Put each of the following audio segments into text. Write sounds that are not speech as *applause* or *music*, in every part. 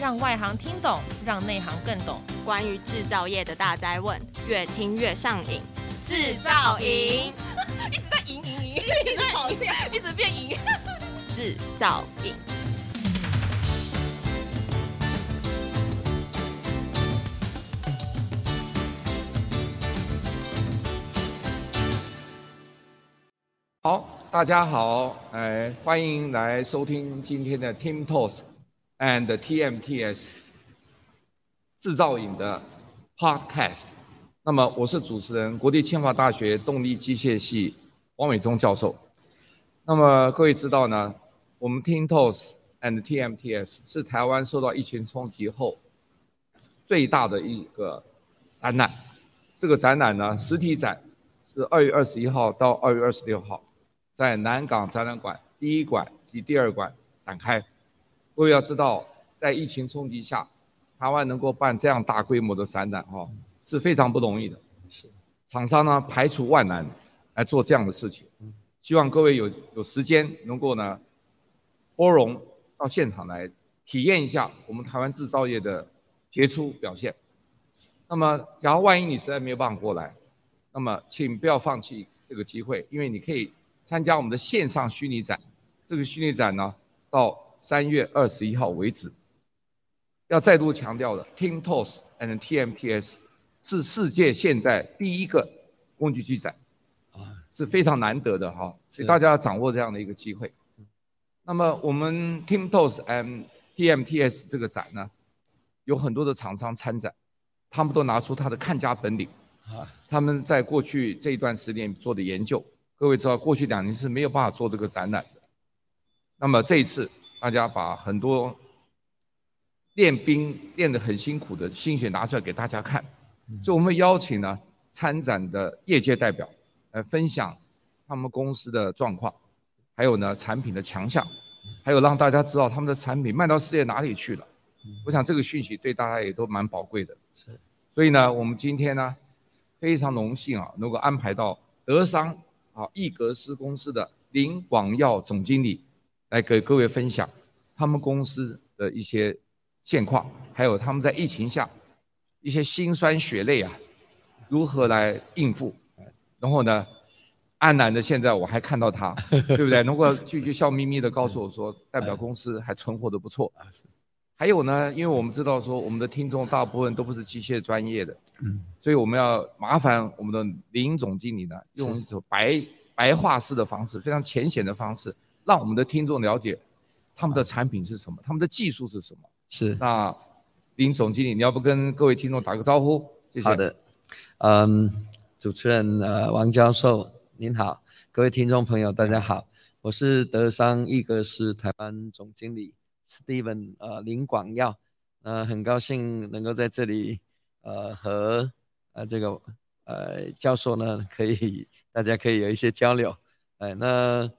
让外行听懂，让内行更懂。关于制造业的大灾问，越听越上瘾。制造营 *laughs* 一直在赢赢赢，一直跑掉，*laughs* 一直变赢。*laughs* 制造营。好。大家好，哎，欢迎来收听今天的 TIMTOS and TMTS 制造影的 Podcast。那么我是主持人，国立清华大学动力机械系王伟忠教授。那么各位知道呢，我们 TIMTOS and TMTS 是台湾受到疫情冲击后最大的一个展览。这个展览呢，实体展是二月二十一号到二月二十六号。在南港展览馆第一馆及第二馆展开。各位要知道，在疫情冲击下，台湾能够办这样大规模的展览，哈，是非常不容易的。是，厂商呢排除万难来做这样的事情。希望各位有有时间能够呢，包容到现场来体验一下我们台湾制造业的杰出表现。那么，假如万一你实在没有办法过来，那么请不要放弃这个机会，因为你可以。参加我们的线上虚拟展，这个虚拟展呢，到三月二十一号为止。要再度强调的，TIMTOS and TMTS 是世界现在第一个工具机展，啊，是非常难得的哈，所以大家要掌握这样的一个机会。那么我们 TIMTOS and TMTS 这个展呢，有很多的厂商参展，他们都拿出他的看家本领，啊，他们在过去这一段时间做的研究。各位知道，过去两年是没有办法做这个展览的。那么这一次，大家把很多练兵练得很辛苦的心血拿出来给大家看。所以我们邀请呢参展的业界代表来分享他们公司的状况，还有呢产品的强项，还有让大家知道他们的产品卖到世界哪里去了。我想这个讯息对大家也都蛮宝贵的。是。所以呢，我们今天呢非常荣幸啊，能够安排到德商。啊，易格斯公司的林广耀总经理来给各位分享他们公司的一些现况，还有他们在疫情下一些辛酸血泪啊，如何来应付？然后呢，安然的现在我还看到他，*laughs* 对不对？能够继续笑眯眯的告诉我说，代表公司还存活的不错。还有呢，因为我们知道说我们的听众大部分都不是机械专业的。嗯，所以我们要麻烦我们的林总经理呢，用一种白白话式的方式，非常浅显的方式，让我们的听众了解他们的产品是什么，他们的技术是什么。是，那林总经理，你要不跟各位听众打个招呼？谢谢。好的，嗯，主持人呃王教授您好，各位听众朋友大家好，我是德商易格斯台湾总经理 Steven 呃林广耀，呃很高兴能够在这里。呃，和呃这个呃教授呢，可以大家可以有一些交流。哎，那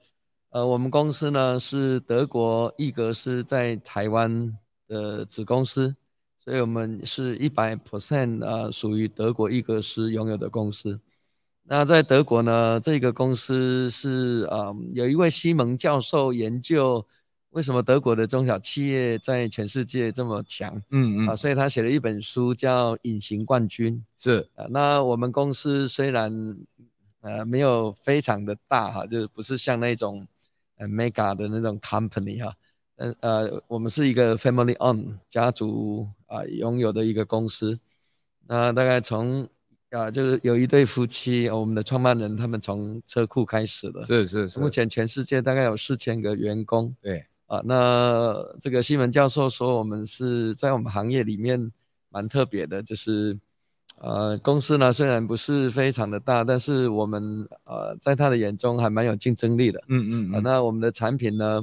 呃我们公司呢是德国易格斯在台湾的子公司，所以我们是一百 percent 呃属于德国易格斯拥有的公司。那在德国呢，这个公司是呃有一位西蒙教授研究。为什么德国的中小企业在全世界这么强？嗯嗯啊，所以他写了一本书叫《隐形冠军》。是啊，那我们公司虽然呃没有非常的大哈，就是不是像那种呃 mega 的那种 company 哈，嗯呃，我们是一个 family owned 家族啊、呃、拥有的一个公司。那大概从啊就是有一对夫妻，我们的创办人他们从车库开始的。是是是。目前全世界大概有四千个员工。对。啊，那这个西门教授说，我们是在我们行业里面蛮特别的，就是，呃，公司呢虽然不是非常的大，但是我们呃在他的眼中还蛮有竞争力的。嗯嗯，嗯、啊。那我们的产品呢，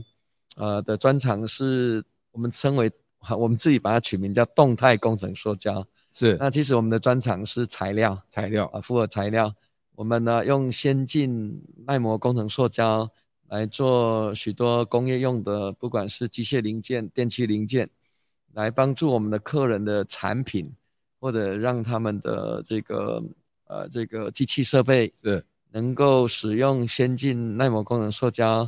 呃的专长是我们称为，我们自己把它取名叫动态工程塑胶。是。那其实我们的专长是材料，材料啊，复合材料。我们呢用先进耐磨工程塑胶。来做许多工业用的，不管是机械零件、电器零件，来帮助我们的客人的产品，或者让他们的这个呃这个机器设备是。能够使用先进耐磨功能塑胶，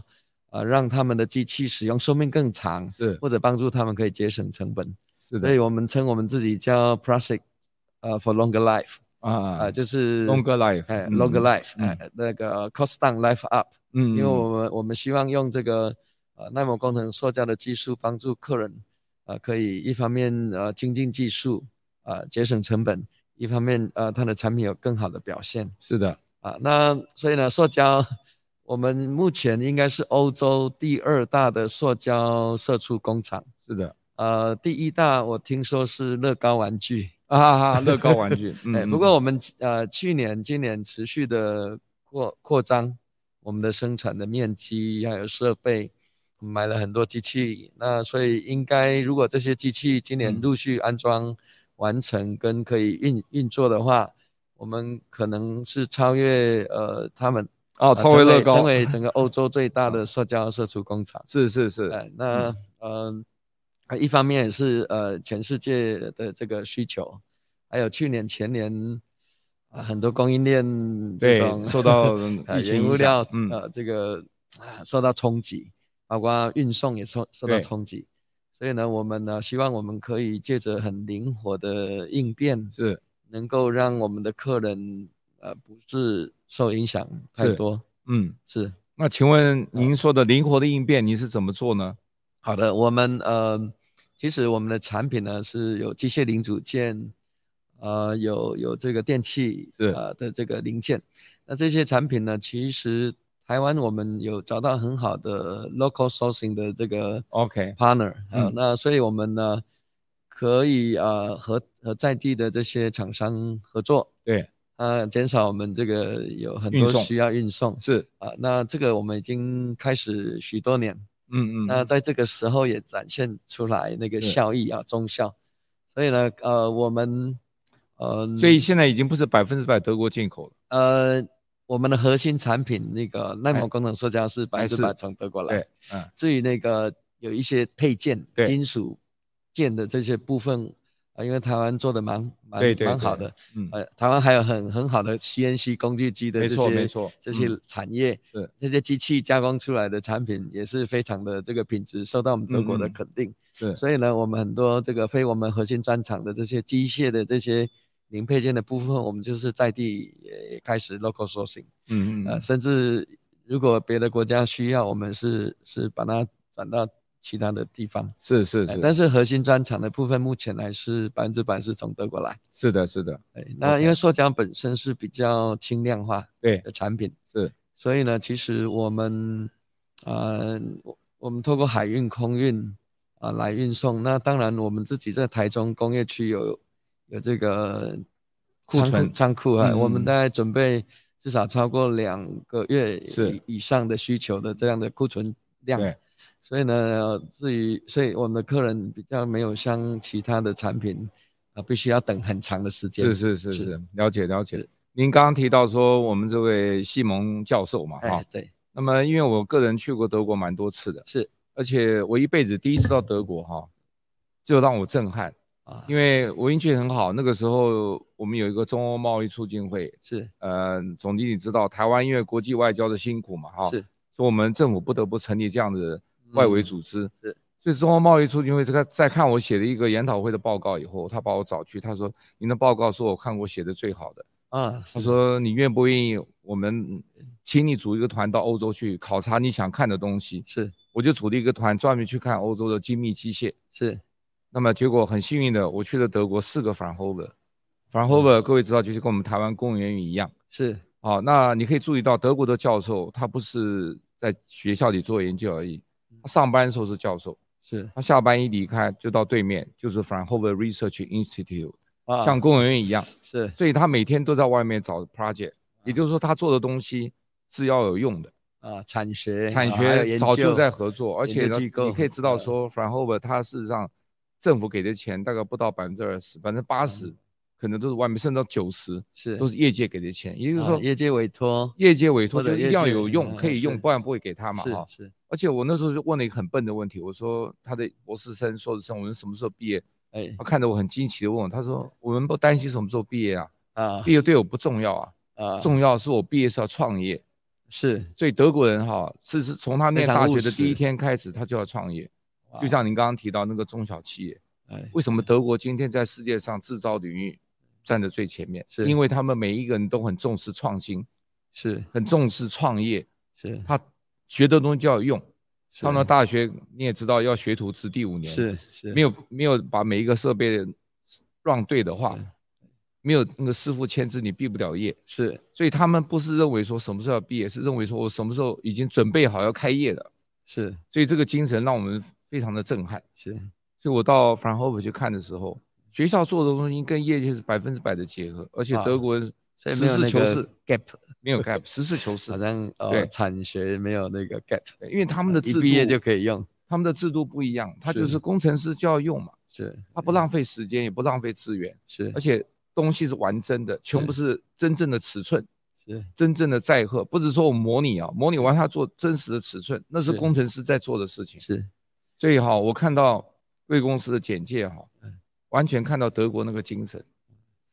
呃，让他们的机器使用寿命更长，是。或者帮助他们可以节省成本。是的，所以我们称我们自己叫 Plastic 呃 for longer life 啊。啊，就是 longer life，哎，longer life，嗯。哎，那个 cost down life up，嗯，因为我们我们希望用这个呃耐磨工程塑胶的技术帮助客人，呃，可以一方面呃精进技术，呃节省成本，一方面呃它的产品有更好的表现。是的，啊，那所以呢，塑胶。我们目前应该是欧洲第二大的塑胶射出工厂。是的，呃，第一大我听说是乐高玩具啊乐高玩具。*laughs* 哎，不过我们呃去年、今年持续的扩扩张我们的生产的面积还有设备，买了很多机器。那所以应该如果这些机器今年陆续安装完成跟可以运运作的话，我们可能是超越呃他们。哦，超越乐高，成为整个欧洲最大的塑胶射出工厂。是是是，呃那嗯、呃，一方面也是呃全世界的这个需求，还有去年前年很多供应链这种受到 *laughs* 呃原物料呃这个啊受到冲击，包括运送也受受到冲击，所以呢，我们呢希望我们可以借着很灵活的应变，是能够让我们的客人呃不是。受影响太多，嗯，是。那请问您说的灵活的应变，你是怎么做呢？好的，我们呃，其实我们的产品呢是有机械零组件，呃，有有这个电器呃的这个零件。那这些产品呢，其实台湾我们有找到很好的 local sourcing 的这个 OK partner，呃，那所以我们呢可以呃和和在地的这些厂商合作，对。呃，减少我们这个有很多需要运送，运送是。啊、呃，那这个我们已经开始许多年，嗯嗯，那在这个时候也展现出来那个效益啊，中效，所以呢，呃，我们呃，所以现在已经不是百分之百德国进口了，呃，我们的核心产品那个耐磨工程塑胶是百分之百从德国来，对，嗯，至于那个有一些配件、金属件的这些部分。啊因为台湾做的蛮蛮蛮好的，嗯，呃，台湾还有很很好的 CNC 工具机的这些，这些产业，这些机器加工出来的产品也是非常的这个品质受到我们德国的肯定，是、嗯，所以呢，我们很多这个非我们核心专长的这些机械的这些零配件的部分，我们就是在地也开始 local sourcing，嗯嗯，呃，甚至如果别的国家需要，我们是是把它转到。其他的地方是是是，但是核心专长的部分目前还是百分之百是从德国来。是的，是的。那因为塑胶本身是比较轻量化对的产品，是，所以呢，其实我们呃，我们透过海运、空运啊来运送。那当然，我们自己在台中工业区有有这个库存仓库啊，我们大概准备至少超过两个月以以上的需求的这样的库存量。对。所以呢，至于所以我们的客人比较没有像其他的产品啊，必须要等很长的时间。是是是是，是了解了解。您刚刚提到说我们这位西蒙教授嘛，哈、哎，对。那么因为我个人去过德国蛮多次的，是，而且我一辈子第一次到德国哈，就让我震撼啊，因为我运气很好，那个时候我们有一个中欧贸易促进会，是，呃，总经理知道台湾因为国际外交的辛苦嘛，哈，是，所以我们政府不得不成立这样的。外围组织、嗯、是，所以中欧贸易促进会这个在看我写的一个研讨会的报告以后，他把我找去，他说：“您的报告是我看过写的最好的。”啊，他说：“你愿不愿意我们请你组一个团到欧洲去考察你想看的东西？”是，我就组了一个团专门去看欧洲的精密机械。是，那么结果很幸运的，我去了德国四个 Fraunhofer，Fraunhofer 各位知道就是跟我们台湾公务员一样。是，好，那你可以注意到德国的教授他不是在学校里做研究而已。他上班的时候是教授，是他下班一离开就到对面，就是 Fraunhofer Research Institute，啊，像公务员一样，*laughs* 是，所以他每天都在外面找 project，也就是说他做的东西是要有用的啊，产学产学早就在合作，而且呢，你可以知道说 Fraunhofer 他事实上政府给的钱大概不到百分之二十，百分之八十。可能都是外面，甚至到九十是都是业界给的钱，也就是说业界委托，业界委托就一定要有用，可以用，不然不会给他嘛哈。是，而且我那时候就问了一个很笨的问题，我说他的博士生、硕士生，我们什么时候毕业？哎，他看着我很惊奇的问我，他说我们不担心什么时候毕业啊，啊，毕业对我不重要啊，啊，重要是我毕业是要创业，是，所以德国人哈是是从他念大学的第一天开始，他就要创业，就像您刚刚提到那个中小企业。哎，为什么德国今天在世界上制造领域站在最前面？是因为他们每一个人都很重视创新，是很重视创业，是他学的东西就要用。上了大学你也知道要学徒制第五年，是是没有没有把每一个设备让对的话，没有那个师傅签字，你毕不了业。是，所以他们不是认为说什么时候要毕业，是认为说我什么时候已经准备好要开业了。是，所以这个精神让我们非常的震撼。是，所以我到 Fraunhofer 去看的时候，学校做的东西跟业界是百分之百的结合，而且德国人实事求是，gap 没有 gap，实事求是，好像呃对产学没有那个 gap，因为他们的制度一毕业就可以用，他们的制度不一样，他就是工程师就要用嘛，是，他不浪费时间，也不浪费资源，是，而且东西是完真的，全部是。真正的尺寸，是。真正的载荷，不是说我模拟啊，模拟完他做真实的尺寸，那是。工程师在做的事情，是，所以哈，我看到贵公司的简介哈，完全看到德国那个精神，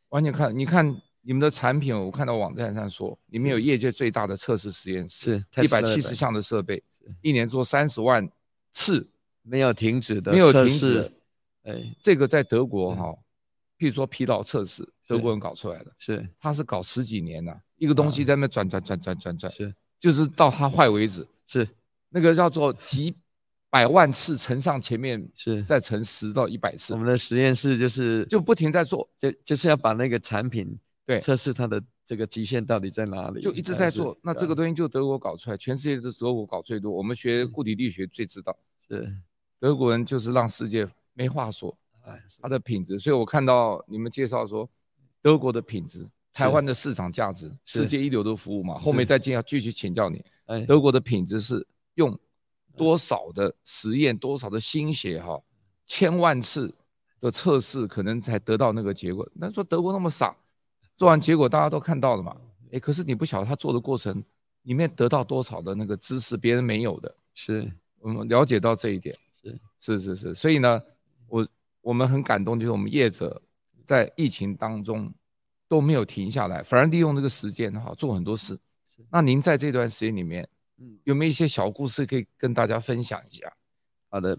完全看，你看。你们的产品，我看到网站上说，你们有业界最大的测试实验室，是一百七十项的设备，一年做三十万次，没有停止的，没有停止。哎，这个在德国哈，譬如说疲劳测试，德国人搞出来的，是，他是搞十几年了，一个东西在那转转转转转转，是，就是到它坏为止，是，那个叫做几百万次乘上前面，是再乘十到一百次。我们的实验室就是就不停在做，就就是要把那个产品。对，测试它的这个极限到底在哪里？就一直在做。那这个东西就德国搞出来，全世界都是德国搞最多。我们学固体力学最知道，是德国人就是让世界没话说。哎，它的品质。所以我看到你们介绍说，德国的品质，台湾的市场价值，世界一流的服务嘛。后面再进要继续请教你，德国的品质是用多少的实验，多少的心血哈，千万次的测试，可能才得到那个结果。那说德国那么傻。做完结果大家都看到了嘛？诶，可是你不晓得他做的过程里面得到多少的那个知识，别人没有的。是我们了解到这一点。是是是是，所以呢，我我们很感动，就是我们业者在疫情当中都没有停下来，反而利用这个时间哈做很多事。那您在这段时间里面，嗯，有没有一些小故事可以跟大家分享一下？好的，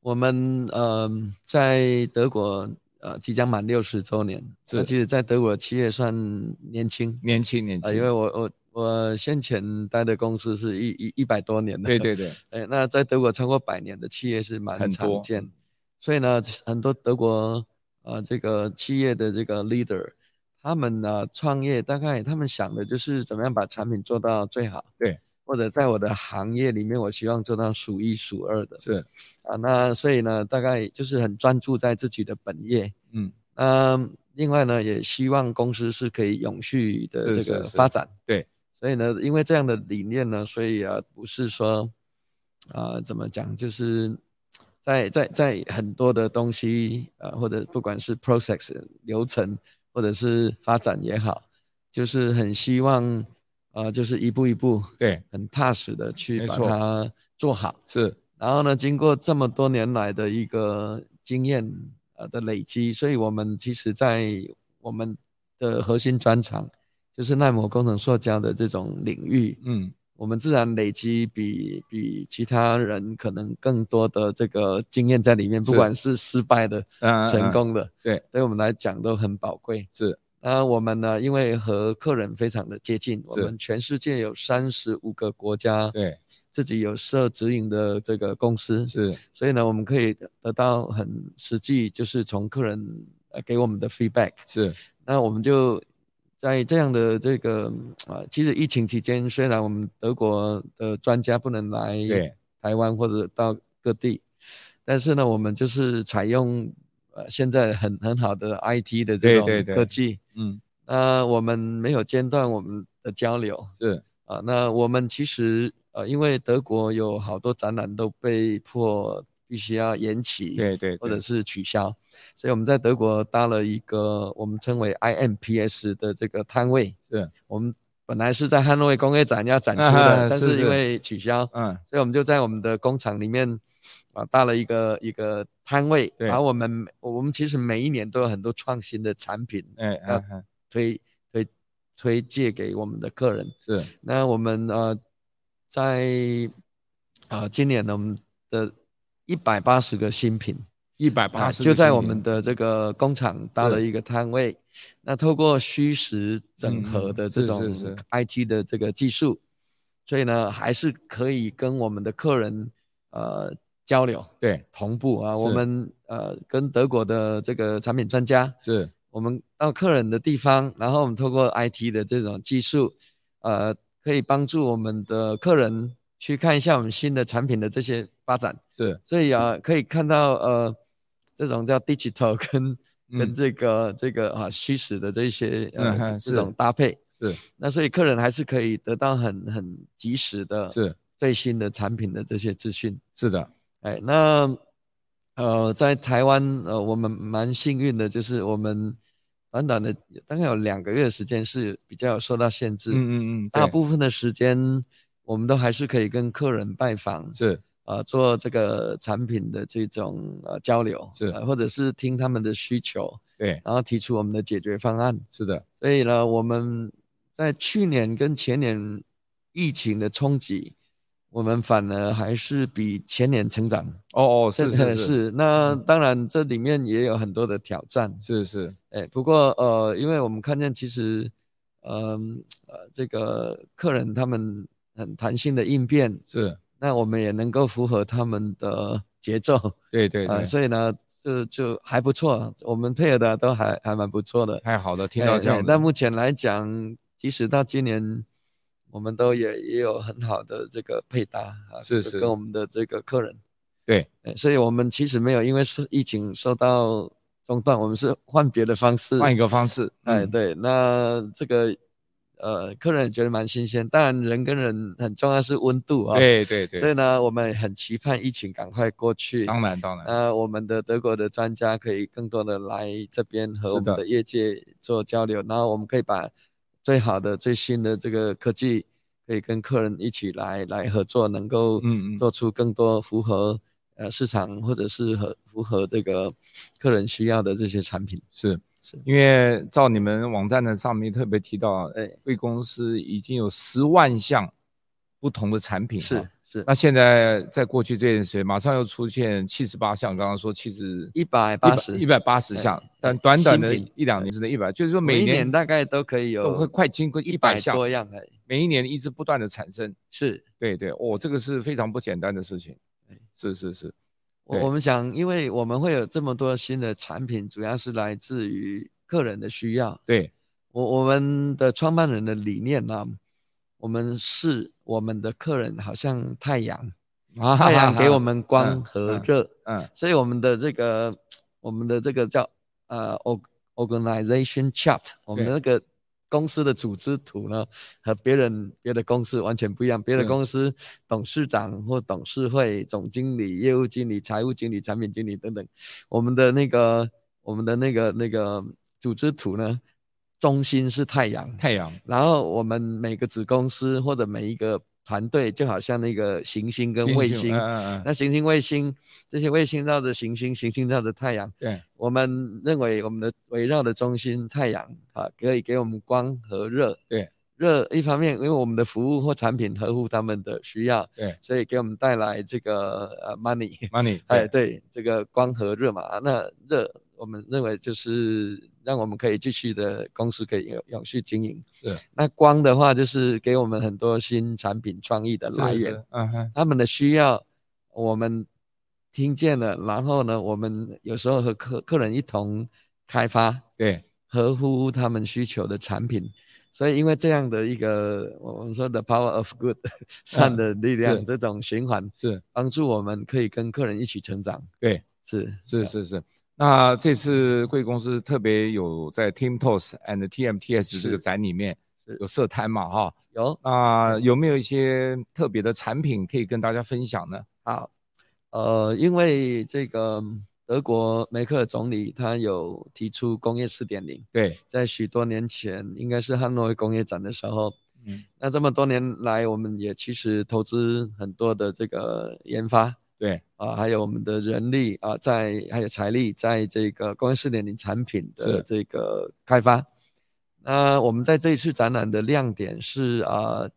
我们呃在德国。呃，即将满六十周年，这其实，在德国企业算年轻，年轻，年轻。呃，因为我我我先前待的公司是一一一百多年的，对对对。*laughs* 哎，那在德国超过百年的企业是蛮常见，所以呢，很多德国呃这个企业的这个 leader，他们呢创业，大概他们想的就是怎么样把产品做到最好，对。或者在我的行业里面，我希望做到数一数二的。是啊，那所以呢，大概就是很专注在自己的本业。嗯，那另外呢，也希望公司是可以永续的这个发展。是是是对，所以呢，因为这样的理念呢，所以啊，不是说啊，怎么讲，就是在在在很多的东西啊，或者不管是 process 流程，或者是发展也好，就是很希望。啊、呃，就是一步一步，对，很踏实的去把它做好。是，然后呢，经过这么多年来的一个经验呃的累积，所以我们其实，在我们的核心专长，就是耐磨工程塑胶的这种领域，嗯，我们自然累积比比其他人可能更多的这个经验在里面，不管是失败的、成功的，对，对我们来讲都很宝贵。是。那我们呢？因为和客人非常的接近，我们全世界有三十五个国家，对，自己有设直营的这个公司，是，所以呢，我们可以得到很实际，就是从客人呃给我们的 feedback，是。那我们就在这样的这个啊，其实疫情期间，虽然我们德国的专家不能来台湾或者到各地，但是呢，我们就是采用。呃，现在很很好的 IT 的这种科技，对对对嗯，那我们没有间断我们的交流，是。啊，那我们其实呃，因为德国有好多展览都被迫必须要延期，对，对对，或者是取消，所以我们在德国搭了一个我们称为 IMPS 的这个摊位，是。我们本来是在汉诺威工业展要展出的，啊、但是。因为取消，嗯，所以我们就在我们的工厂里面。啊，搭了一个一个摊位，然后我们我们其实每一年都有很多创新的产品，哎，要推推推介给我们的客人。是，那我们呃，在啊今年呢，我们的一百八十个新品，一百八十，就在我们的这个工厂搭了一个摊位。那透过虚实整合的这种 IT 的这个技术，所以呢，还是可以跟我们的客人呃交流，对，同步啊。我们呃跟德国的这个产品专家，是。我们到客人的地方，然后我们透过 IT 的这种技术，呃，可以帮助我们的客人去看一下我们新的产品的这些发展。是，所以啊，可以看到呃，这种叫 digital 跟跟这个、嗯、这个啊虚实的这些呃、嗯、这种搭配。是，那所以客人还是可以得到很很及时的是。最新的产品的这些资讯。是的，哎，那呃在台湾呃我们蛮幸运的，就是我们短短的大概有两个月的时间是比较受到限制。嗯嗯嗯，大部分的时间我们都还是可以跟客人拜访。是。呃，做这个产品的这种呃交流，是、呃，或者是听他们的需求，对，然后提出我们的解决方案，是的。所以呢，我们在去年跟前年疫情的冲击，我们反而还是比前年成长。哦 *laughs* 哦，是是是，是。那当然这里面也有很多的挑战，是是。哎，不过呃，因为我们看见其实，嗯呃，呃，这个客人他们很弹性的应变是。那我们也能够符合他们的节奏，对对对、呃，所以呢，就就还不错，我们配合的都还还蛮不错的，太好了，听到这样、欸。但目前来讲，即使到今年，我们都也也有很好的这个配搭啊，是是，跟我们的这个客人，对，欸、所以我们其实没有因为是疫情受到中断，我们是换别的方式，换一个方式，哎、嗯，对，那这个。呃，客人也觉得蛮新鲜，当然人跟人很重要是温度啊，对对对，所以呢，我们很期盼疫情赶快过去。当然当然，呃，我们的德国的专家可以更多的来这边和我们的业界做交流，然后我们可以把最好的最新的这个科技，可以跟客人一起来来合作，能够嗯做出更多符合呃市场或者是和符合这个客人需要的这些产品。是。因为照你们网站的上面特别提到，哎，贵公司已经有十万项不同的产品，是是。那现在在过去这段时间，马上又出现七十八项，刚刚说七十一百八十一百八十项，但短短的一两年之内一百，就是说每年，每一年大概都可以有，都会快经过一百项多样，每一年一直不断的产生，是对对，哦，这个是非常不简单的事情，是是是。我们想，因为我们会有这么多新的产品，主要是来自于客人的需要。对，我我们的创办人的理念呢，我们是我们的客人，好像太阳，*laughs* 太阳给我们光和热。嗯，所以我们的这个，我们的这个叫呃，organization chart，我们的那个。公司的组织图呢，和别人别的公司完全不一样。别的公司董事长或董事会、总经理、业务经理、财务经理、产品经理等等，我们的那个我们的那个那个组织图呢，中心是太阳，太阳。然后我们每个子公司或者每一个。团队就好像那个行星跟卫星，那行星、卫星这些卫星绕着行星，行星绕着太阳。对，我们认为我们的围绕的中心太阳啊，可以给我们光和热。对，热一方面，因为我们的服务或产品合乎他们的需要。对，所以给我们带来这个呃 money，money。*laughs* 哎，对，这个光和热嘛，那热我们认为就是。让我们可以继续的公司可以有永续经营。是，那光的话就是给我们很多新产品创意的来源。嗯哼，他们的需要我们听见了，然后呢，我们有时候和客客人一同开发，对，合乎他们需求的产品。所以因为这样的一个我们说的 power of good *laughs* 善的力量，这种循环是帮助我们可以跟客人一起成长。对，是是是是。那这次贵公司特别有在 Team TOS and TMTS 这个展里面有设摊嘛哈？有。那有没有一些特别的产品可以跟大家分享呢？好，呃，因为这个德国梅克尔总理他有提出工业四点零，对，在许多年前应该是汉诺威工业展的时候，嗯，那这么多年来我们也其实投资很多的这个研发。对。啊，还有我们的人力啊，在还有财力，在这个工业四点零产品的这个开发。那我们在这一次展览的亮点是啊，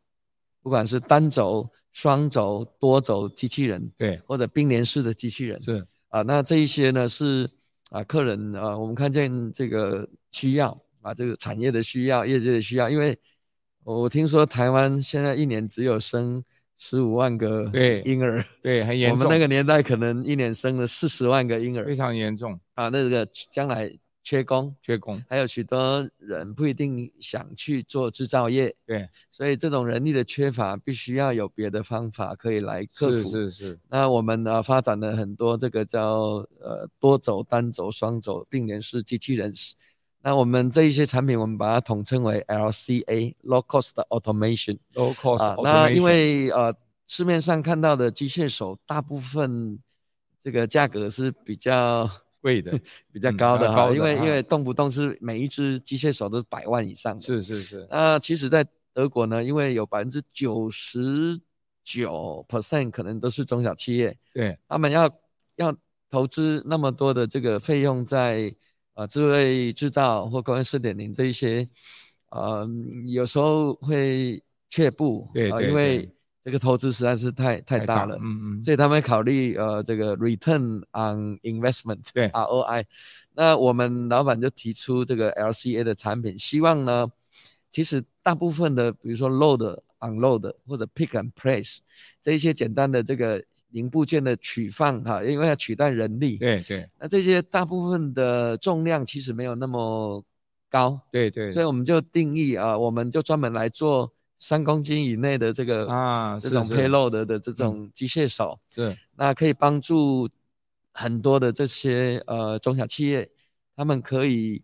不管是单轴、双轴、多轴机器人，对，或者并联式的机器人，是。啊，那这一些呢是啊客人啊，我们看见这个需要啊，这个产业的需要，业界的需要，因为我听说台湾现在一年只有生十五万个对 *laughs* 婴儿，对，对，很严重。我们那个年代可能一年生了四十万个婴儿，非常严重啊。那个将来。缺工，缺工，还有许多人不一定想去做制造业，对，所以这种人力的缺乏，必须要有别的方法可以来克服。是是是。那我们呢发展了很多这个叫呃多轴、单轴、双轴并联式机器人。那我们这一些产品，我们把它统称为 LCA（Low Cost Automation）。Low Cost Automation。那因为呃市面上看到的机械手，大部分这个价格是比较。*laughs* 贵的比较高的哈，因为因为动不动是每一只机械手都是百万以上的。是是是。那其实，在德国呢，因为有百分之九十九 percent 可能都是中小企业，对，他们要要投资那么多的这个费用在呃智慧制造或工业四点零这一些，呃，有时候会却步，对，对，对，因为。这个投资实在是太太大了，嗯嗯，所以他们考虑呃这个 return on investment，对，ROI。那我们老板就提出这个 LCA 的产品，希望呢，其实大部分的比如说 load、unload 或者 pick and place 这一些简单的这个零部件的取放哈，因为要取代人力，对对。那这些大部分的重量其实没有那么高，对对。所以我们就定义啊，我们就专门来做。三公斤以内的这个啊，这种 payload 的的这种机械手，是，是那可以帮助很多的这些呃中小企业，他们可以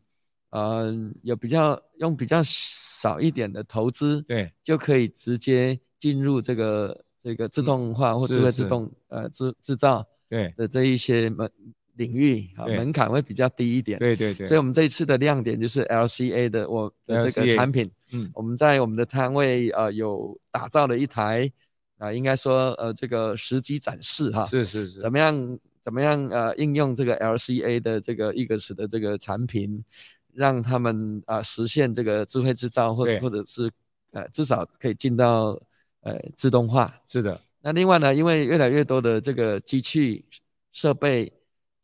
呃有比较用比较少一点的投资，对，就可以直接进入这个这个自动化或智慧自动呃制制造对。的这一些门领域啊门槛会比较低一点，对对对，所以我们这一次的亮点就是 LCA 的我的这个产品。嗯，我们在我们的摊位呃有打造了一台啊、呃，应该说呃这个实机展示哈，是是是，怎么样怎么样呃应用这个 LCA 的这个 EAGS 的这个产品，让他们啊、呃、实现这个智慧制造或者或者是呃至少可以进到呃自动化。是的，那另外呢，因为越来越多的这个机器设备。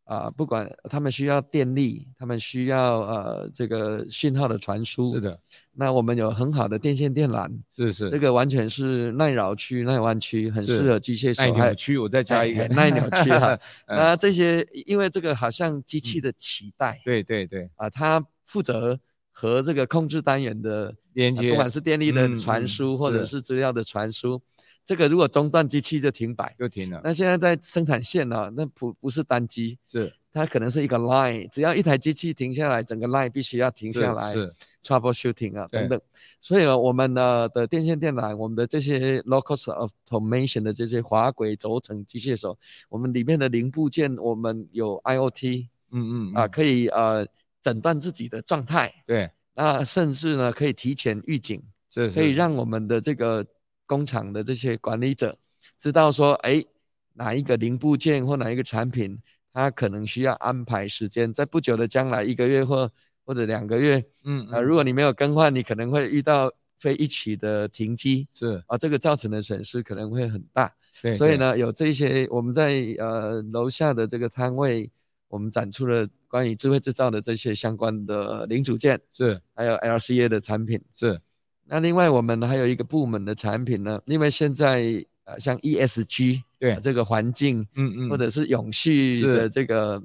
啊，不管他们需要电力，他们需要呃这个信号的传输，是的。那我们有很好的电线电缆，是是，这个完全是耐扰区、耐弯曲，很适合机械手。耐扭曲，我再加一个耐扭区哈。*laughs* 那这些因为这个好像机器的脐带，对对对，啊，它负责和这个控制单元的连接，不管是电力的传输或者是资料的传输。这个如果中断，机器就停摆，就停了。那现在在生产线呢、啊？那不不是单机，是它可能是一个 line，只要一台机器停下来，整个 line 必须要停下来，是，是 troubleshooting 啊等等。所以呢我们呢的电线电缆，我们的这些 low-cost automation 的这些滑轨轴承机械手，我们里面的零部件，我们有 IoT，嗯嗯，嗯啊，可以呃诊断自己的状态，对，那甚至呢可以提前预警，是，是可以让我们的这个。工厂的这些管理者知道说，哎，哪一个零部件或哪一个产品，它可能需要安排时间，在不久的将来，一个月或或者两个月，嗯，啊，呃，如果你没有更换，你可能会遇到非一起的停机，是啊，这个造成的损失可能会很大。对，所以呢，有这些我们在呃楼下的这个摊位，我们展出了关于智慧制造的这些相关的零组件，是，还有 LCA 的产品，是。那另外我们还有一个部门的产品呢，因为现在呃像 ESG 对、呃、这个环境，嗯嗯，或者是永续的这个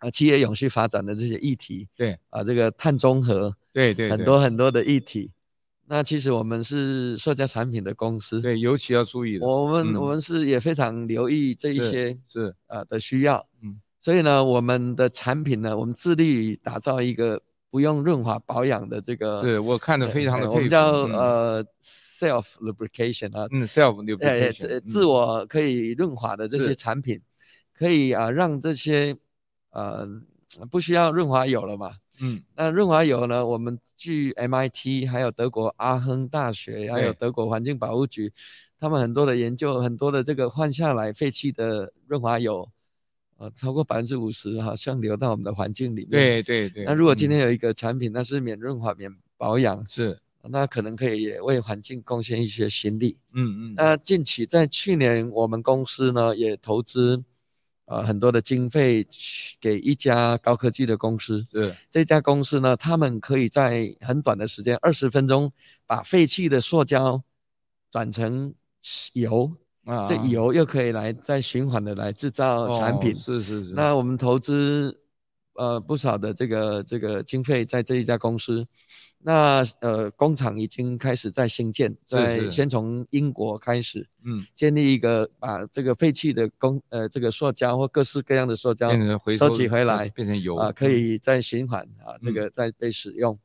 啊企业永续发展的这些议题，对。啊这个碳中和，对对，很多很多的议题。那其实我们是塑胶产品的公司，对，尤其要注意的。我们、嗯、我们是也非常留意这一些是，是啊的需要，嗯，所以呢，我们的产品呢，我们致力于打造一个。不用润滑保养的这个，是我看的非常的，我们叫呃 self lubrication 啊，嗯 self lubrication，呃自我可以润滑的这些产品，可以啊让这些呃不需要润滑油了嘛，嗯，那润滑油呢，我们据 MIT 还有德国阿亨大学还有德国环境保护局，他们很多的研究，很多的这个换下来废弃的润滑油。呃，超过百分之五十好像流到我们的环境里面。对对对。那如果今天有一个产品，那是免润滑、免保养，是，那可能可以也为环境贡献一些心力。嗯嗯。那近期在去年，我们公司呢也投资，呃很多的经费给一家高科技的公司。是这家公司呢，他们可以在很短的时间，二十分钟，把废弃的塑胶转成油，啊，这油又可以来再循环的来制造产品。哦、是是是。那我们投资呃不少的这个这个经费在这一家公司。那呃，工厂已经开始在兴建，在先从英国开始，嗯，建立一个把这个废弃的工呃这个塑胶或各式各样的塑胶收集回来，变成油啊，可以再循环啊，这个再被使用。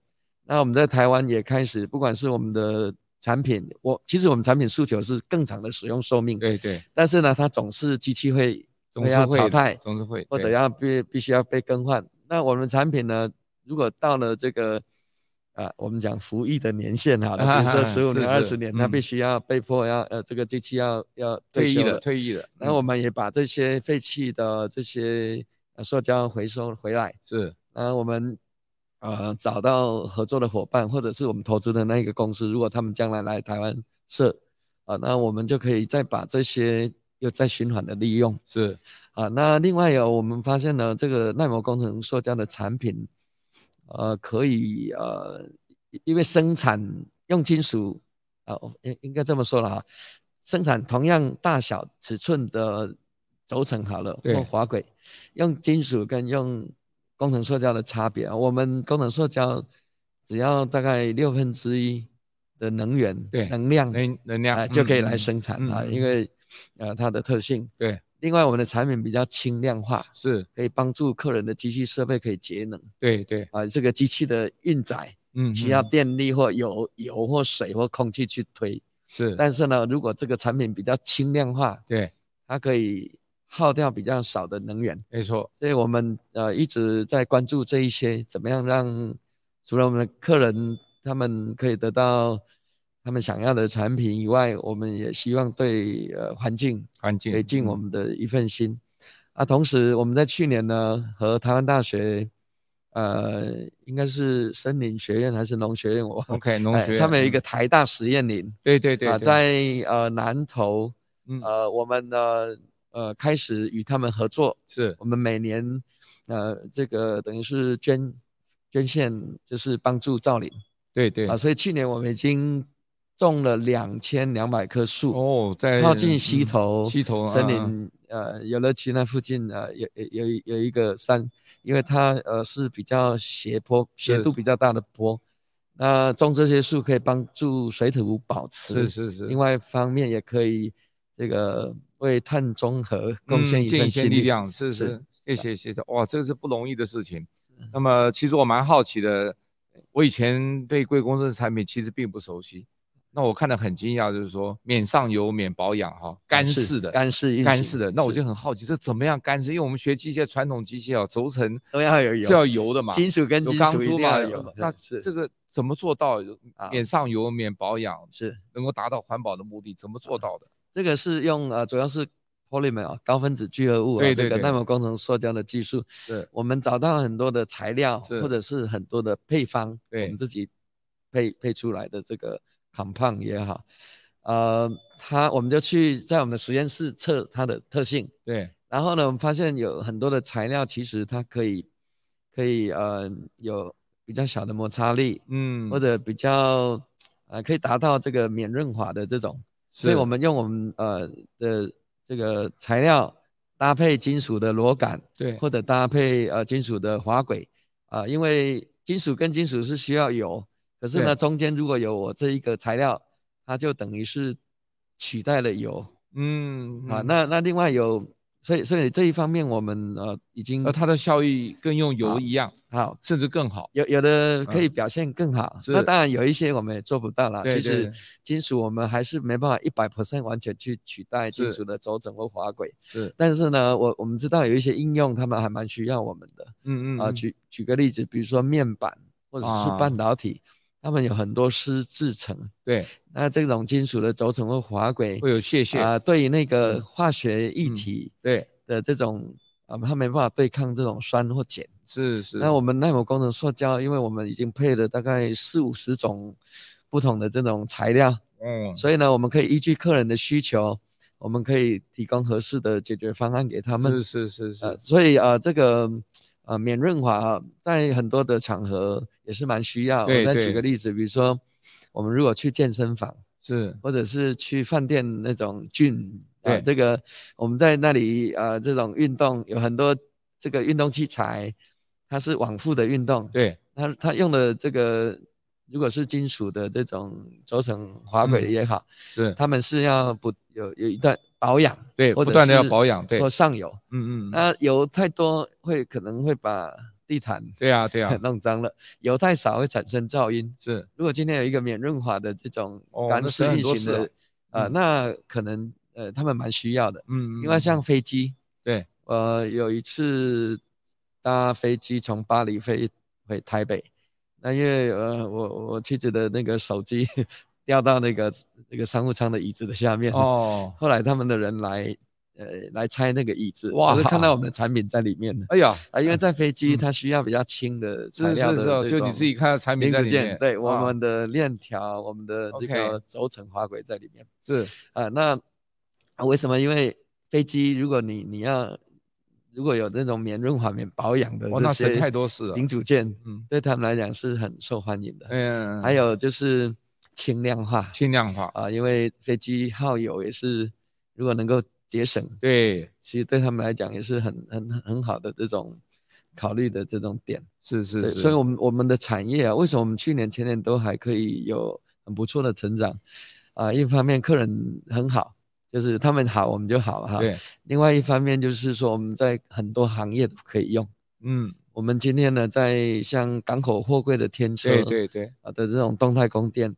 那我们在台湾也开始，不管是我们的产品，我其实我们产品诉求是更长的使用寿命，对对。但是呢，它总是机器会会要淘汰，总是会或者要必必须要被更换。那我们产品呢，如果到了这个。啊，我们讲服役的年限哈，比如说十五年、二十年，它必须要被迫要呃，这个机器要要退役的，退役的。那我们也把这些废弃的这些塑胶回收回来，是。然后我们呃找到合作的伙伴，或者是我们投资的那一个公司，如果他们将来来台湾设啊，那我们就可以再把这些又再循环的利用，是。啊，那另外有我们发现呢，这个耐磨工程塑胶的产品。呃，可以呃，因为生产用金属啊，应、呃、应该这么说了哈，生产同样大小尺寸的轴承好了或滑轨，用金属跟用工程塑胶的差别啊，我们工程塑胶只要大概六分之一的能源对能量能能量、呃、就可以来生产啊，嗯嗯、因为呃它的特性。对。另外，我们的产品比较轻量化，是。可以帮助客人的机器设备可以节能。对对。啊，这个机器的运载，嗯，需要电力或油、嗯、油或水或空气去推。是，但是呢，如果这个产品比较轻量化，对，它可以耗掉比较少的能源。没错，所以我们呃一直在关注这一些，怎么样让除了我们的客人他们可以得到。他们想要的产品以外，我们也希望对呃环境环境，可以尽我们的一份心。嗯、啊，同时我们在去年呢，和台湾大学，呃，应该是森林学院还是农学院，我 OK 农学院、哎，他们有一个台大实验林，对对对，对，啊，在呃南投，嗯呃，我们呢呃开始与他们合作，是。我们每年呃这个等于是捐捐献，就是帮助造林，对对。啊，所以去年我们已经。种了两千两百棵树哦，在靠近溪头，溪头森林，呃，游乐区那附近，呃，有有有有一个山，因为它呃是比较斜坡，斜度比较大的坡，那种这些树可以帮助水土保持，是是是，另外一方面也可以这个为碳中和贡献一份心力量，是是，谢谢谢谢，哇，这个是不容易的事情。那么其实我蛮好奇的，我以前对贵公司的产品其实并不熟悉。那我看得很惊讶，就是说免上油、免保养，哈，干式的，干式，干式的。那我就很好奇，这怎么样干式？因为我们学机械，传统机械哦，轴承都要有油，是要油的嘛，金属跟金属一定要有。有那这个怎么做到免上油、免保养，是能够达到环保的目的？怎么做到的？这个是用呃，主要是 polymer 啊高分子聚合物啊，对对对，这个耐磨工程塑胶的技术。对我们找到很多的材料，或者是很多的配方，对，我们自己配配出来的这个。compound 也好，呃，它我们就去在我们的实验室测它的特性，对，然后呢，我们发现有很多的材料其实它可以可以呃有比较小的摩擦力，嗯，或者比较呃可以达到这个免润滑的这种，所以我们用我们呃的这个材料搭配金属的螺杆，对，或者搭配呃金属的滑轨，啊、呃，因为金属跟金属是需要有。可是呢，中间如果有我这一个材料，它就等于是取代了油。嗯，啊，那那另外有，所以所以这一方面我们呃已经，而，它的效益跟用油一样，好，甚至更好。有有的可以表现更好，嗯、那当然有一些我们也做不到了。其实金属我们还是没办法一百 percent 完全去取代金属的轴承或滑轨。是，但是呢，我我们知道有一些应用，他们还蛮需要我们的。嗯嗯。啊，举举个例子，比如说面板或者是半导体。啊他们有很多湿制成，对，那这种金属的轴承或滑轨会有屑屑。啊，对于那个化学液体对。的这种啊，它没办法对抗这种酸或碱，是是。那我们耐磨工程塑胶，因为我们已经配了大概四五十种不同的这种材料，嗯，所以呢，我们可以依据客人的需求，我们可以提供合适的解决方案给他们。是是是是。呃、所以呃，这个呃免润滑在很多的场合也是蛮需要。我再举个例子，比如说我们如果去健身房，是，或者是去饭店那种 gym，对、呃，这个我们在那里呃这种运动有很多这个运动器材，它是往复的运动。对。它它用的这个。如果是金属的这种轴承滑轨也好，是、嗯，他们是要不有有一段保养，对，不断的要保养，对，或上油，嗯嗯，那油太多会可能会把地毯，对啊对啊，*laughs* 弄脏了，油太少会产生噪音，是，如果今天有一个免润滑的这种干式运行的，哦、啊、呃，那可能呃他们蛮需要的，嗯，另外像飞机，对，呃有一次搭飞机从巴黎飞回台北。那因为呃，我我妻子的那个手机掉到那个那个商务舱的椅子的下面。哦，*laughs* 后来他们的人来呃来拆那个椅子，哇，看到我们的产品在里面。哎呀。啊，因为在飞机它需要比较轻的材料的这种，就你自己看到产品在里面，对，我们的链条，我们的这个轴承滑轨在里面。是。啊、呃，那为什么？因为飞机如果你你要。如果有那种免润滑、免保养的这些太多事了，零组件，嗯，对他们来讲是很受欢迎的。嗯，还有就是轻量化，轻量化啊，因为飞机耗油也是，如果能够节省，对，其实对他们来讲也是很很很好的这种考虑的这种点。是是是，所以我们我们的产业啊，为什么我们去年前年都还可以有很不错的成长？啊，一方面客人很好。就是他们好，我们就好哈。对。另外一方面就是说，我们在很多行业都可以用。嗯。我们今天呢，在像港口货柜的天车，对对对，啊的这种动态供电，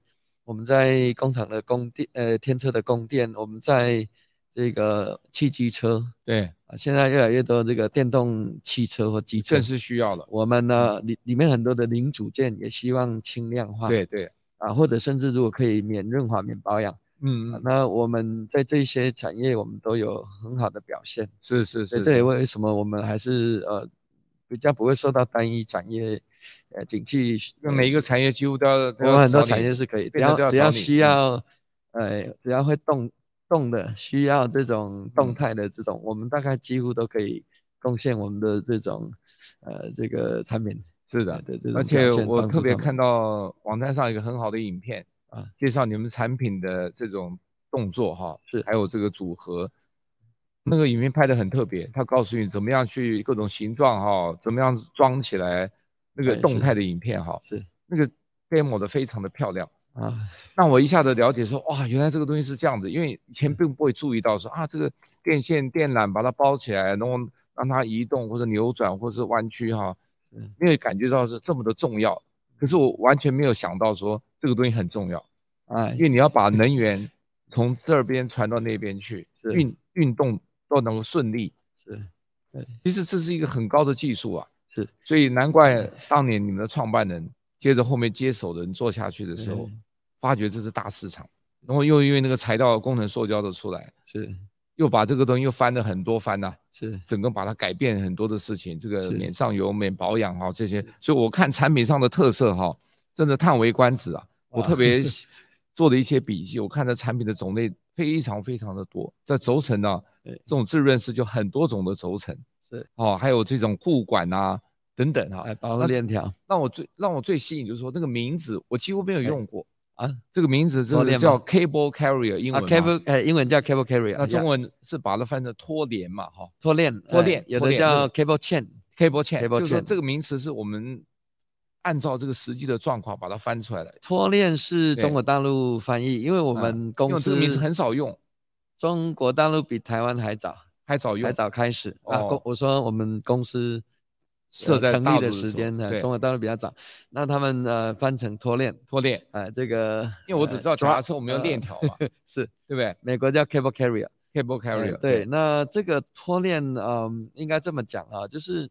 我们在工厂的供电，呃，天车的供电，我们在这个汽机车，对啊，现在越来越多这个电动汽车或机车更是需要的。我们呢，里里面很多的零组件也希望轻量化。对对。啊，或者甚至如果可以免润滑、免保养。嗯、啊，那我们在这些产业，我们都有很好的表现。是是是，这也为什么我们还是呃比较不会受到单一产业呃景气，每一个产业几乎都要，我们很多产业是可以，只要，要只要需要，呃，只要会动动的，需要这种动态的这种、嗯，我们大概几乎都可以贡献我们的这种呃这个产品。是的，对对，而且我特别看到网站上一个很好的影片。啊，介绍你们产品的这种动作哈，是还有这个组合，那个影片拍的很特别，他告诉你怎么样去各种形状哈，怎么样装起来那个动态的影片哈，是。那个 demo 的非常的漂亮啊，让我一下子了解说哇，原来这个东西是这样子，因为以前并不会注意到说啊，这个电线电缆把它包起来，然后让它移动或者扭转或者是弯曲哈，没有感觉到是这么的重要。可是我完全没有想到说这个东西很重要啊，因为你要把能源 *laughs* 从这边传到那边去，运运动都能够顺利。是，对，其实这是一个很高的技术啊。是，所以难怪当年你们的创办人接着后面接手的人做下去的时候，发觉这是大市场，然后又因为那个材料工程塑胶的出来，是。又把这个东西又翻了很多番呐、啊，是。整个把它改变很多的事情，这个免上油、免保养哈这些，所以我看产品上的特色哈，真的叹为观止啊！我特别 *laughs* 做了一些笔记，我看这产品的种类非常非常的多，在轴承呢，这种自润式就很多种的轴承是。哦，还有这种护管啊等等哈，保护链条，让我最让我最吸引就是说这个名字我几乎没有用过。啊，这个名字这个叫 cable carrier，英文、啊、cable 呃，英文叫 cable carrier，那中文是把它翻成拖连嘛，哈，拖链，拖链，有的叫 cable chain，cable chain，就是这个名词是我们按照这个实际的状况把它翻出来的。拖链是中国大陆翻译，因为我们公司、嗯、这个名字很少用，中国大陆比台湾还早，还早用，还早开始、哦、啊。公我说我们公司。设在成立的时间呢，中国大陆比较早，那他们呃翻成拖链，拖链，啊、呃，这个因为我只知道脚踏车我们用链条嘛，*laughs* 呃、是对不对？美国叫 cable carrier，cable carrier，、呃、对，那这个拖链，嗯、呃，应该这么讲啊，就是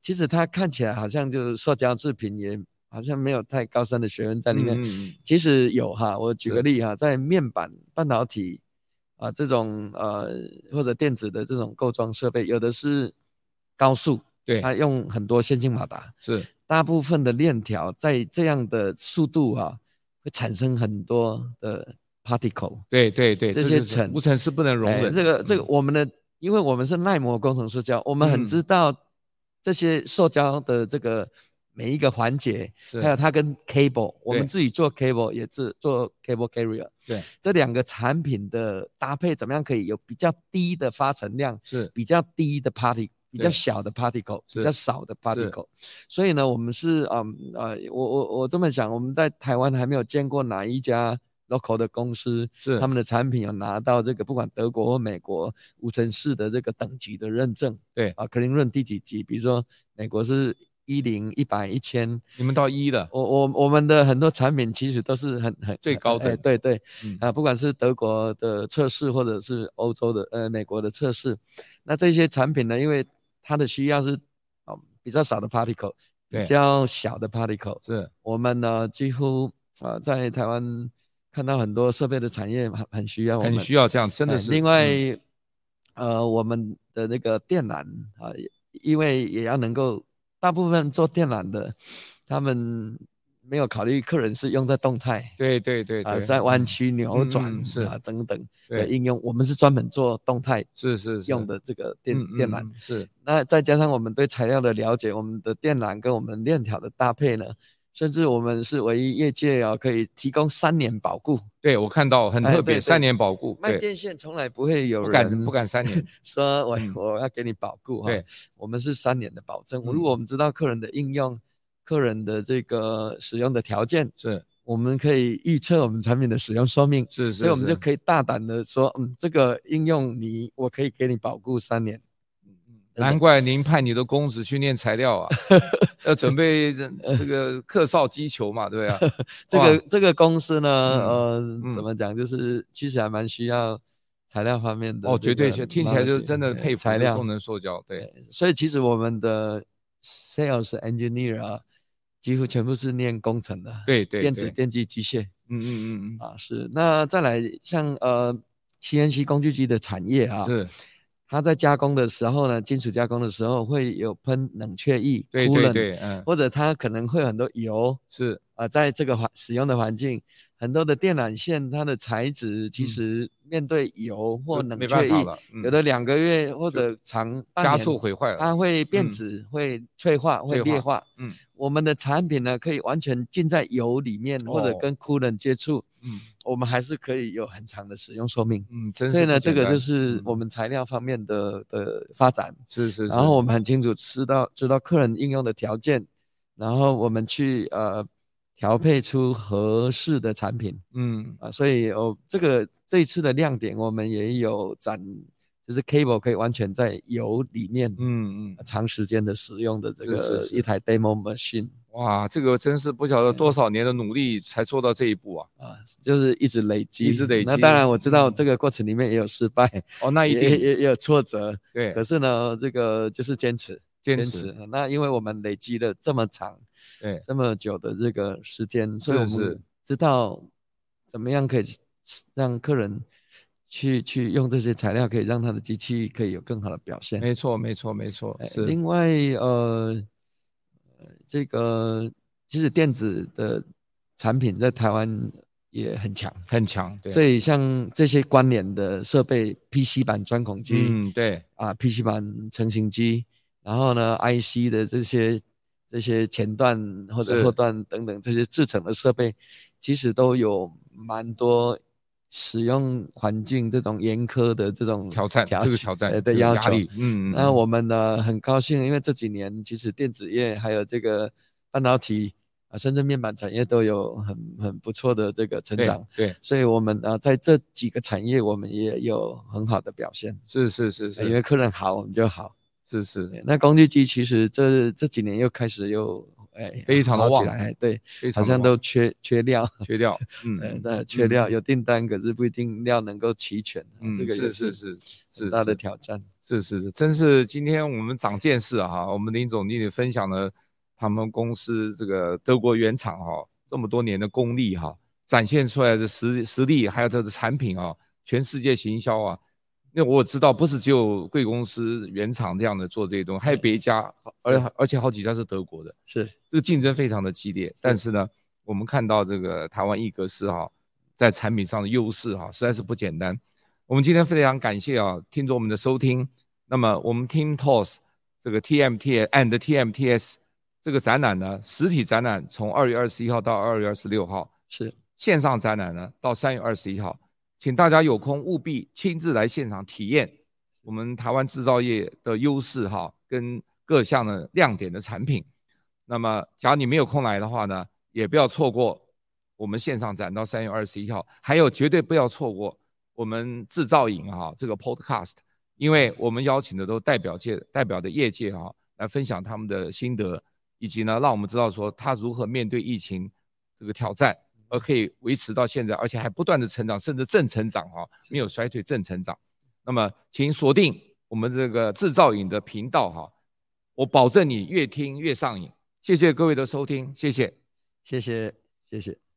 其实它看起来好像就是塑胶制品，也好像没有太高深的学问在里面，嗯嗯其实有哈，我举个例哈，在面板、半导体啊、呃、这种呃或者电子的这种构装设备，有的是高速。对，它用很多线性马达，是大部分的链条在这样的速度啊，会产生很多的 particle。对对对，这些尘无尘是不能容忍。这个这个我们的，因为我们是耐磨工程塑胶，我们很知道这些塑胶的这个。每一个环节，还有它跟 cable，我们自己做 cable 也是做 cable carrier，对，这两个产品的搭配怎么样可以有比较低的发尘量，是。比较低的 particle，比较小的 particle，比较少的 particle，所以呢，我们是嗯呃，我我我这么想，我们在台湾还没有见过哪一家 local 的公司，是。他们的产品有拿到这个不管德国或美国无尘室的这个等级的认证，对。啊，cleanroom 第几级？比如说美国是。一零一百一千，你们到一了。我我我们的很多产品其实都是很很最高的，对对，嗯、啊，不管是德国的测试或者是欧洲的呃美国的测试，那这些产品呢，因为它的需要是哦比较少的 particle，比较小的 particle，是。我们呢几乎啊、呃、在台湾看到很多设备的产业很很需要我们，很需要这样，真的是。另外、嗯、呃我们的那个电缆啊，因为也要能够。大部分做电缆的，他们没有考虑客人是用在动态，对对对，啊，在弯曲扭转是。啊等等的应用，我们是专门做动态是是用的这个电电缆。是。那再加上我们对材料的了解，我们的电缆跟我们链条的搭配呢，甚至我们是唯一业界啊可以提供三年保固。对，我看到很特别，三年保固。卖电线从来不会有人不敢不敢三年，*laughs* 说我我要给你保固哈。对，我们是三年的保证。如果我们知道客人的应用，客人的这个使用的条件，是，我们可以预测我们产品的使用寿命，是，所以我们就可以大胆的说，嗯，这个应用你我可以给你保固三年。难怪您派你的公子去念材料啊，*laughs* 要准备这个客少击球嘛，对啊。*laughs* 这个这个公司呢，呃，怎么讲，就是其实还蛮需要材料方面的。哦，绝对，听起来就真的佩服材料功能塑胶。对，所以其实我们的 sales engineer 啊，几乎全部是念工程的。对对，电子、电机、机械。嗯嗯嗯嗯。啊，是。那再来像呃 CNC 工具机的产业啊。是。它在加工的时候呢，金属加工的时候会有喷冷却液，对对对，嗯，或者它可能会有很多油，是。啊、呃，在这个环使用的环境，很多的电缆线它的材质其实面对油或冷却液，嗯、有的两个月或者长加速毁坏了，它会变质、嗯、会脆化、会裂化，嗯。我们的产品呢，可以完全浸在油里面，或者跟 coolant 接触，嗯，我们还是可以有很长的使用寿命，嗯，所以呢，这个就是我们材料方面的的发展，是是。然后我们很清楚知道知道客人应用的条件，然后我们去呃调配出合适的产品，嗯啊，所以哦，这个这一次的亮点，我们也有展。就是 cable 可以完全在油里面，嗯嗯，长时间的使用的这个一台 demo machine，哇，这个真是不晓得多少年的努力才做到这一步啊！啊，就是一直累积，一直累积。那当然我知道这个过程里面也有失败，哦，那一定也也也有挫折，对。可是呢，这个就是坚持，坚持。那因为我们累积了这么长，对，这么久的这个时间，所以我们知道怎么样可以让客人。去去用这些材料，可以让他的机器可以有更好的表现。没错，没错，没错。是。另外，呃，这个其实电子的产品在台湾也很强，很强。对。所以像这些关联的设备，PC 板钻孔机，嗯，对。啊，PC 板成型机，然后呢，IC 的这些这些前段或者后段等等这些制成的设备，其实都有蛮多。使用环境这种严苛的这种挑战，这个挑战的要求，嗯，那我们呢很高兴，因为这几年其实电子业还有这个半导体啊，甚至面板产业都有很很不错的这个成长，对，对，所以我们啊在这几个产业我们也有很好的表现，是是是是，因为客人好我们就好，是是，那工具机其实这这几年又开始又。哎，非常的旺，对，好像都缺缺料，缺料，嗯，那缺料有订单，可是不一定料能够齐全，嗯，这个是是是是大的挑战，是是是，真是今天我们长见识啊哈，我们林总经理分享了他们公司这个德国原厂哈这么多年的功力哈，展现出来的实实力，还有它的产品啊，全世界行销啊。那我知道，不是只有贵公司原厂这样的做这些东西，还有别家，而而且好几家是德国的，是这个竞争非常的激烈。但是呢，我们看到这个台湾易格斯哈，在产品上的优势哈，实在是不简单。我们今天非常感谢啊听众们的收听。那么我们 TIMTOS 这个 TMT and TMTS 这个展览呢，实体展览从二月二十一号到二月二十六号，是线上展览呢到三月二十一号，请大家有空务必亲自来现场体验我们台湾制造业的优势哈，跟各项的亮点的产品。那么，假如你没有空来的话呢，也不要错过我们线上展到三月二十一号，还有绝对不要错过我们制造营哈这个 podcast，因为我们邀请的都代表界代表的业界哈来分享他们的心得，以及呢让我们知道说他如何面对疫情这个挑战，而可以维持到现在，而且还不断的成长，甚至正成长哈，没有衰退，正成长。那么，请锁定我们这个制造影的频道哈，我保证你越听越上瘾。谢谢各位的收听，谢谢，谢谢，谢谢。